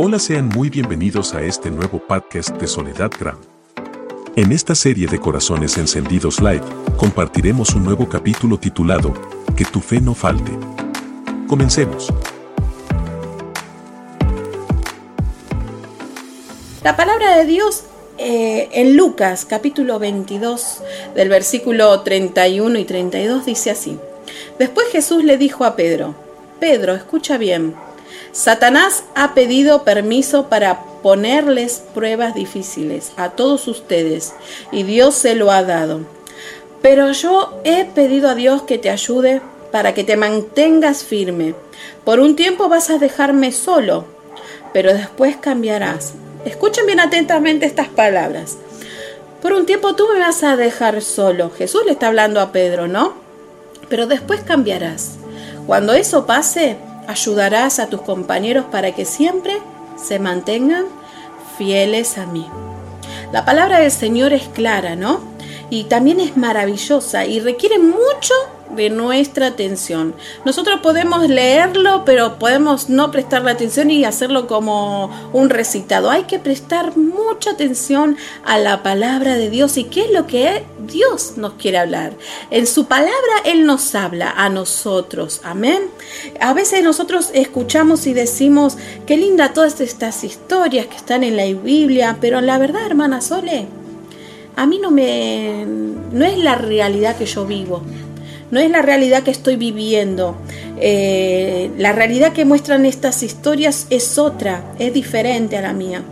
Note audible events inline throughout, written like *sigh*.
Hola, sean muy bienvenidos a este nuevo podcast de Soledad Gram. En esta serie de Corazones Encendidos Live, compartiremos un nuevo capítulo titulado Que tu fe no falte. Comencemos. La palabra de Dios eh, en Lucas capítulo 22 del versículo 31 y 32 dice así. Después Jesús le dijo a Pedro, Pedro, escucha bien, Satanás ha pedido permiso para ponerles pruebas difíciles a todos ustedes y Dios se lo ha dado. Pero yo he pedido a Dios que te ayude para que te mantengas firme. Por un tiempo vas a dejarme solo, pero después cambiarás. Escuchen bien atentamente estas palabras. Por un tiempo tú me vas a dejar solo. Jesús le está hablando a Pedro, ¿no? Pero después cambiarás. Cuando eso pase, ayudarás a tus compañeros para que siempre se mantengan fieles a mí. La palabra del Señor es clara, ¿no? Y también es maravillosa y requiere mucho de nuestra atención. Nosotros podemos leerlo, pero podemos no prestarle atención y hacerlo como un recitado. Hay que prestar mucha atención a la palabra de Dios y qué es lo que Dios nos quiere hablar. En su palabra Él nos habla a nosotros. Amén. A veces nosotros escuchamos y decimos, qué linda todas estas historias que están en la Biblia, pero la verdad, hermana Sole, a mí no me no es la realidad que yo vivo no es la realidad que estoy viviendo. Eh, la realidad que muestran estas historias es otra, es diferente a la mía.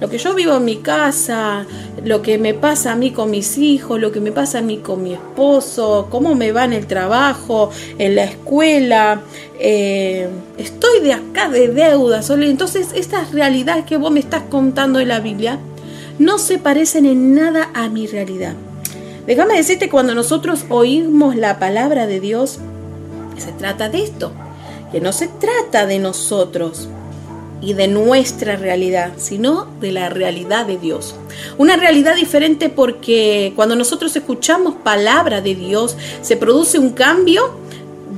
Lo que yo vivo en mi casa, lo que me pasa a mí con mis hijos, lo que me pasa a mí con mi esposo, cómo me va en el trabajo, en la escuela, eh, estoy de acá de deuda. Entonces, estas realidades que vos me estás contando en la Biblia no se parecen en nada a mi realidad. Déjame decirte, cuando nosotros oímos la palabra de Dios, se trata de esto, que no se trata de nosotros y de nuestra realidad, sino de la realidad de Dios. Una realidad diferente porque cuando nosotros escuchamos palabra de Dios, se produce un cambio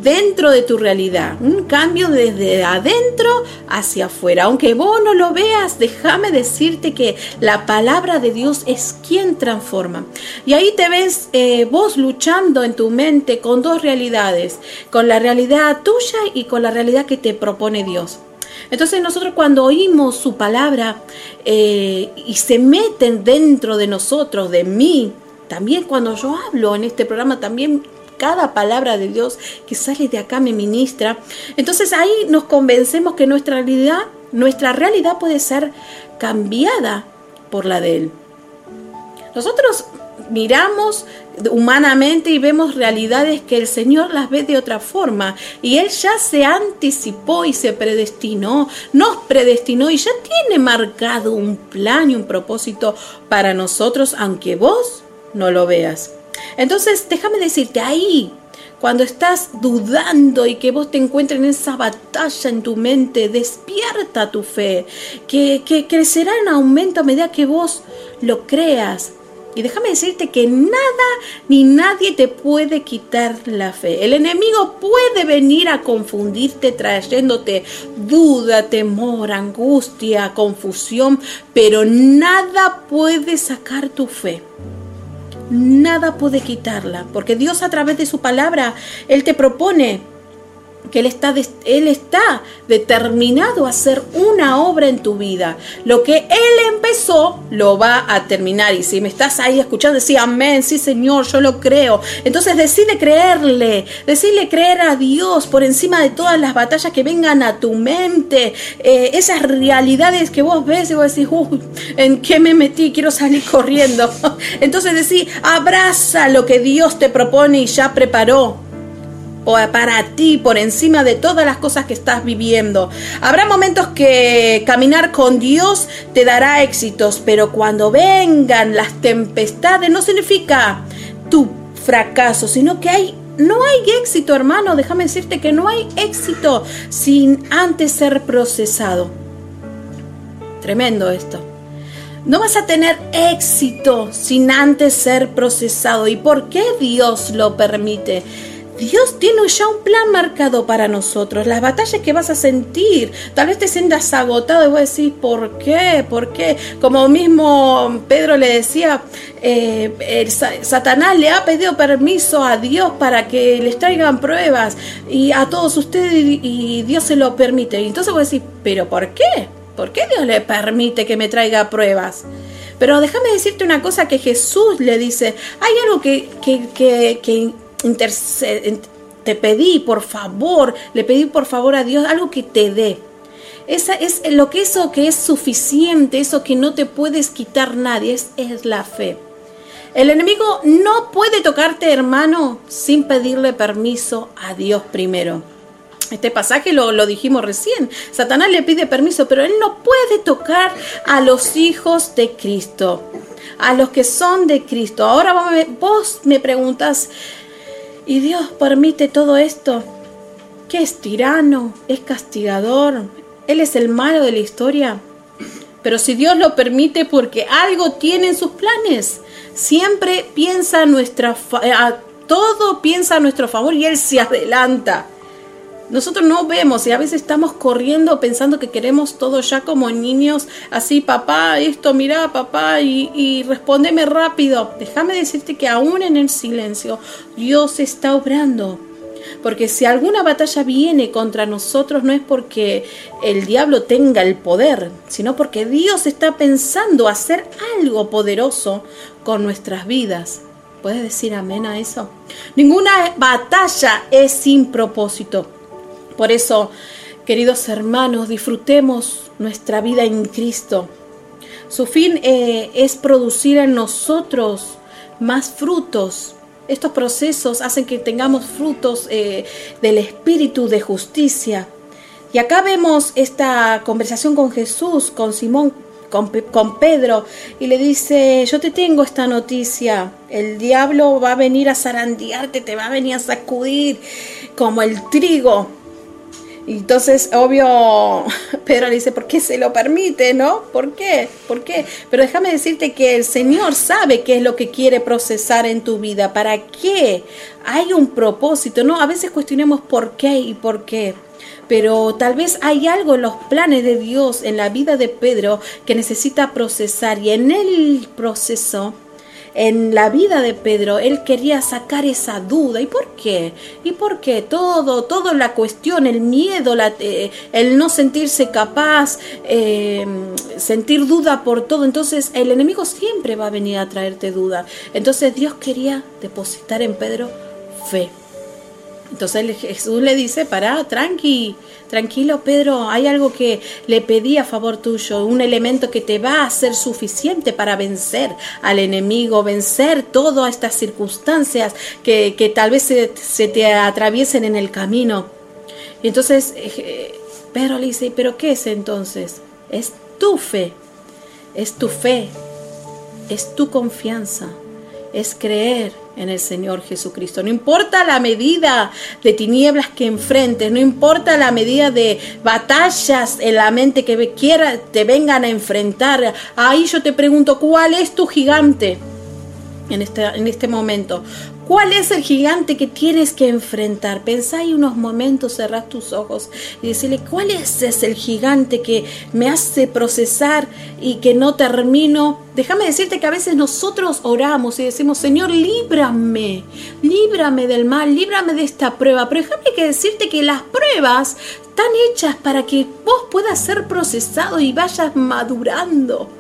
dentro de tu realidad, un cambio desde adentro hacia afuera. Aunque vos no lo veas, déjame decirte que la palabra de Dios es quien transforma. Y ahí te ves eh, vos luchando en tu mente con dos realidades, con la realidad tuya y con la realidad que te propone Dios. Entonces nosotros cuando oímos su palabra eh, y se meten dentro de nosotros, de mí, también cuando yo hablo en este programa, también cada palabra de Dios que sale de acá me ministra. Entonces ahí nos convencemos que nuestra realidad, nuestra realidad puede ser cambiada por la de Él. Nosotros miramos humanamente y vemos realidades que el Señor las ve de otra forma y Él ya se anticipó y se predestinó, nos predestinó y ya tiene marcado un plan y un propósito para nosotros, aunque vos no lo veas. Entonces, déjame decirte, ahí, cuando estás dudando y que vos te encuentres en esa batalla en tu mente, despierta tu fe, que, que crecerá en aumento a medida que vos lo creas. Y déjame decirte que nada ni nadie te puede quitar la fe. El enemigo puede venir a confundirte trayéndote duda, temor, angustia, confusión, pero nada puede sacar tu fe nada puede quitarla, porque Dios a través de su palabra, Él te propone que Él está, Él está determinado a hacer una obra en tu vida. Lo que Él empezó, lo va a terminar. Y si me estás ahí escuchando, decir amén, sí Señor, yo lo creo. Entonces decide creerle, decide creer a Dios por encima de todas las batallas que vengan a tu mente. Eh, esas realidades que vos ves y vos decís, uy, ¿en qué me metí? Quiero salir corriendo. *laughs* Entonces decís, abraza lo que Dios te propone y ya preparó para ti por encima de todas las cosas que estás viviendo. Habrá momentos que caminar con Dios te dará éxitos, pero cuando vengan las tempestades no significa tu fracaso, sino que hay no hay éxito, hermano, déjame decirte que no hay éxito sin antes ser procesado. Tremendo esto. No vas a tener éxito sin antes ser procesado. ¿Y por qué Dios lo permite? Dios tiene ya un plan marcado para nosotros, las batallas que vas a sentir. Tal vez te sientas agotado y vos decís, ¿por qué? ¿Por qué? Como mismo Pedro le decía, eh, Satanás le ha pedido permiso a Dios para que les traigan pruebas y a todos ustedes y, Dios se lo permite. Y entonces vos decís, ¿pero por qué? ¿Por qué Dios le permite que me traiga pruebas? Pero déjame decirte una cosa que Jesús le dice, hay algo que, que, que, que te pedí, por favor, le pedí por favor a Dios algo que te dé. Esa es lo que eso que es suficiente, eso que no te puedes quitar nadie, es, es la fe. El enemigo no puede tocarte, hermano, sin pedirle permiso a Dios primero. Este pasaje lo, lo, dijimos recién. Satanás le pide permiso, pero él no puede tocar a los hijos de Cristo, a los que son de Cristo. Ahora vos me preguntas, ¿Y Dios permite todo esto? ¿Qué es tirano? ¿Es castigador? ¿Él es el malo de la historia? Pero si Dios lo permite porque algo tiene en sus planes, siempre piensa nuestra a todo piensa a nuestro favor y Él se adelanta. Nosotros no vemos y a veces estamos corriendo pensando que queremos todo ya como niños, así, papá, esto, mira, papá, y, y respóndeme rápido. Déjame decirte que aún en el silencio Dios está obrando. Porque si alguna batalla viene contra nosotros no es porque el diablo tenga el poder, sino porque Dios está pensando hacer algo poderoso con nuestras vidas. ¿Puedes decir amén a eso? Ninguna batalla es sin propósito. Por eso, queridos hermanos, disfrutemos nuestra vida en Cristo. Su fin eh, es producir en nosotros más frutos. Estos procesos hacen que tengamos frutos eh, del espíritu de justicia. Y acá vemos esta conversación con Jesús, con Simón, con, con, Pedro, y le dice, yo te tengo esta noticia, el diablo va a venir a zarandearte, te va a venir a sacudir como el trigo, entonces, obvio, *laughs* Pedro le dice, ¿por qué se lo permite, no? ¿Por qué? ¿Por qué? Pero déjame decirte que el Señor sabe qué es lo que quiere procesar en tu vida, para qué. Hay un propósito, ¿no? A veces cuestionemos por qué y por qué. Pero tal vez hay algo en los planes de Dios en la vida de Pedro que necesita procesar y en el proceso en la vida de Pedro, él quería sacar esa duda. ¿Y por qué? ¿Y por qué? Todo, toda la cuestión, el miedo, la, eh, el no sentirse capaz, eh, sentir duda por todo. Entonces el enemigo siempre va a venir a traerte duda. Entonces Dios quería depositar en Pedro fe. Entonces Jesús le dice, para, tranqui, tranquilo Pedro, hay algo que le pedí a favor tuyo, un elemento que te va a ser suficiente para vencer al enemigo, vencer todas estas circunstancias que, que tal vez se, te atraviesen en el camino. Y entonces eh, Pedro le dice, pero ¿qué es entonces? Es tu fe, es tu fe, es tu confianza, es creer en el Señor Jesucristo. No importa la medida de tinieblas que enfrentes, no importa la medida de batallas en la mente que quiera, te vengan a enfrentar. Ahí yo te pregunto, ¿cuál es tu gigante? En este, en este momento. ¿Cuál es el gigante que tienes que enfrentar? Pensá ahí unos momentos, cerrás tus ojos y decirle, ¿cuál es ese el gigante que me hace procesar y que no termino? Déjame decirte que a veces nosotros oramos y decimos, Señor, líbrame, líbrame del mal, líbrame de esta prueba. Pero déjame que decirte que las pruebas están hechas para que vos puedas ser procesado y vayas madurando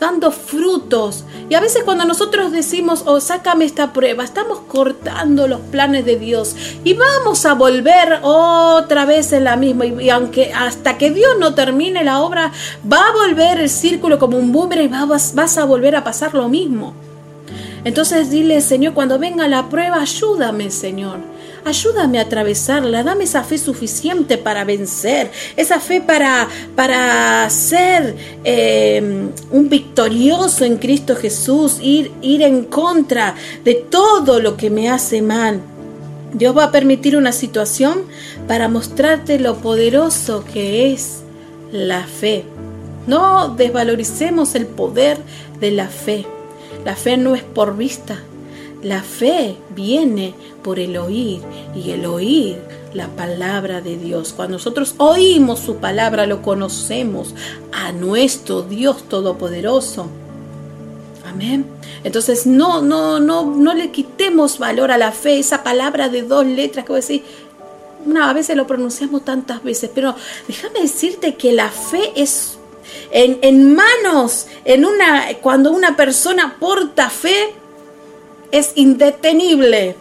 dando frutos. Y a veces cuando nosotros decimos, oh, sácame esta prueba, estamos cortando los planes de Dios y vamos a volver otra vez en la misma. Y, aunque hasta que Dios no termine la obra, va a volver el círculo como un boomerang y vas, vas a volver a pasar lo mismo. Entonces dile, Señor, cuando venga la prueba, ayúdame, Señor ayúdame a atravesarla, dame esa fe suficiente para vencer, esa fe para, para ser eh, un victorioso en Cristo Jesús, ir, ir en contra de todo lo que me hace mal. Dios va a permitir una situación para mostrarte lo poderoso que es la fe. No desvaloricemos el poder de la fe. La fe no es por vista, La fe viene por el oír y el oír la palabra de Dios. Cuando nosotros oímos su palabra, lo conocemos a nuestro Dios Todopoderoso. Amén. Entonces no, no, no, no le quitemos valor a la fe, esa palabra de dos letras que voy a decir. Una, a veces lo pronunciamos tantas veces, pero déjame decirte que la fe es en, manos, en una, cuando una persona porta fe, es indetenible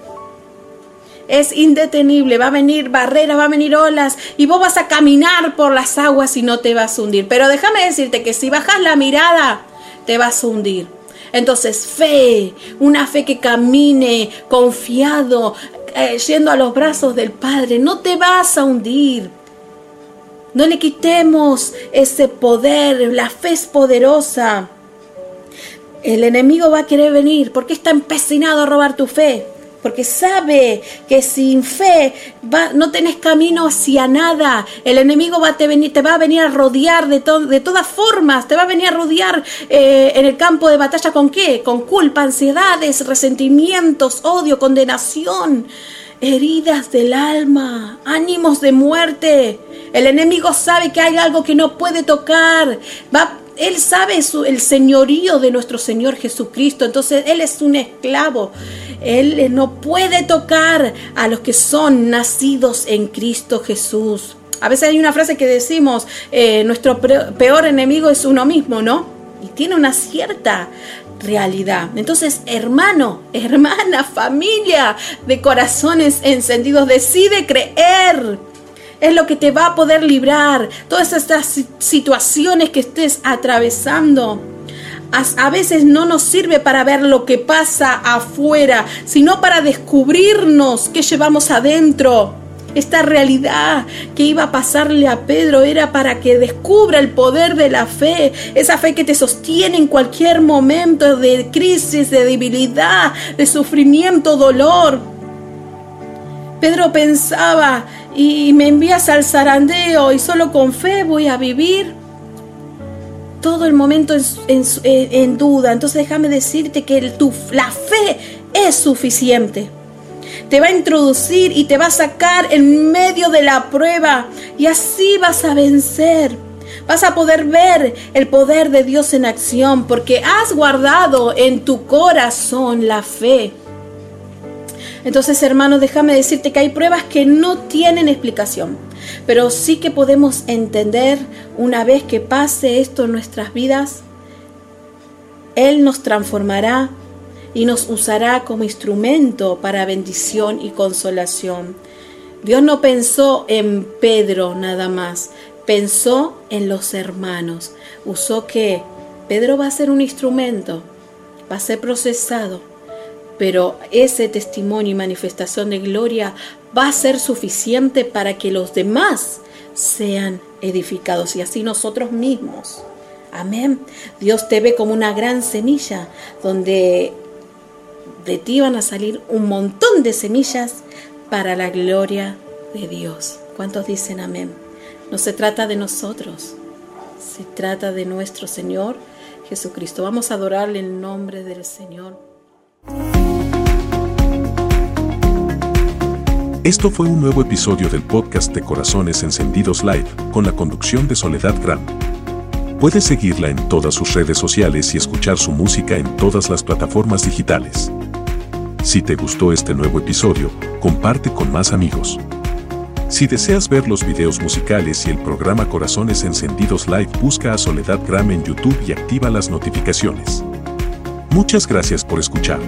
es indetenible, va a venir barreras, va a venir olas y vos vas a caminar por las aguas y no te vas a hundir. Pero déjame decirte que si bajas la mirada, te vas a hundir. Entonces, fe, una fe que camine confiado, eh, yendo a los brazos del Padre, no te vas a hundir. No le quitemos ese poder, la fe es poderosa. El enemigo va a querer venir porque está empecinado a robar tu fe porque sabe que sin fe no tenés camino hacia nada. El enemigo va te, te va a venir a rodear de, de todas formas, te va a venir a rodear eh, en el campo de batalla con qué? Con culpa, ansiedades, resentimientos, odio, condenación, heridas del alma, ánimos de muerte. El enemigo sabe que hay algo que no puede tocar. Va él sabe el señorío de nuestro Señor Jesucristo, entonces Él es un esclavo. Él no puede tocar a los que son nacidos en Cristo Jesús. A veces hay una frase que decimos, eh, nuestro peor enemigo es uno mismo, ¿no? Y tiene una cierta realidad. Entonces, hermano, hermana, familia de corazones encendidos, decide creer es lo que te va a poder librar. Todas estas situaciones que estés atravesando. A veces no nos sirve para ver lo que pasa afuera, sino para descubrirnos qué llevamos adentro. Esta realidad que iba a pasarle a Pedro era para que descubra el poder de la fe, esa fe que te sostiene en cualquier momento de crisis, de debilidad, de sufrimiento, dolor. Pedro pensaba, y me envías al zarandeo y solo con fe voy a vivir todo el momento en, duda. Entonces déjame decirte que tu, la fe es suficiente. Te va a introducir y te va a sacar en medio de la prueba y así vas a vencer. Vas a poder ver el poder de Dios en acción porque has guardado en tu corazón la fe. Entonces, hermanos, déjame decirte que hay pruebas que no tienen explicación, pero sí que podemos entender una vez que pase esto en nuestras vidas, Él nos transformará y nos usará como instrumento para bendición y consolación. Dios no pensó en Pedro nada más, pensó en los hermanos. Usó que Pedro va a ser un instrumento, va a ser procesado pero ese testimonio y manifestación de gloria va a ser suficiente para que los demás sean edificados y así nosotros mismos. Amén. Dios te ve como una gran semilla donde de ti van a salir un montón de semillas para la gloria de Dios. ¿Cuántos dicen amén? No se trata de nosotros, se trata de nuestro Señor Jesucristo. Vamos a adorarle en nombre del Señor. Esto fue un nuevo episodio del podcast de Corazones Encendidos Live, con la conducción de Soledad Gran. Puedes seguirla en todas sus redes sociales y escuchar su música en todas las plataformas digitales. Si te gustó este nuevo episodio, comparte con más amigos. Si deseas ver los videos musicales y el programa Corazones Encendidos Live, busca a Soledad Gram en YouTube y activa las notificaciones. Muchas gracias por escuchar.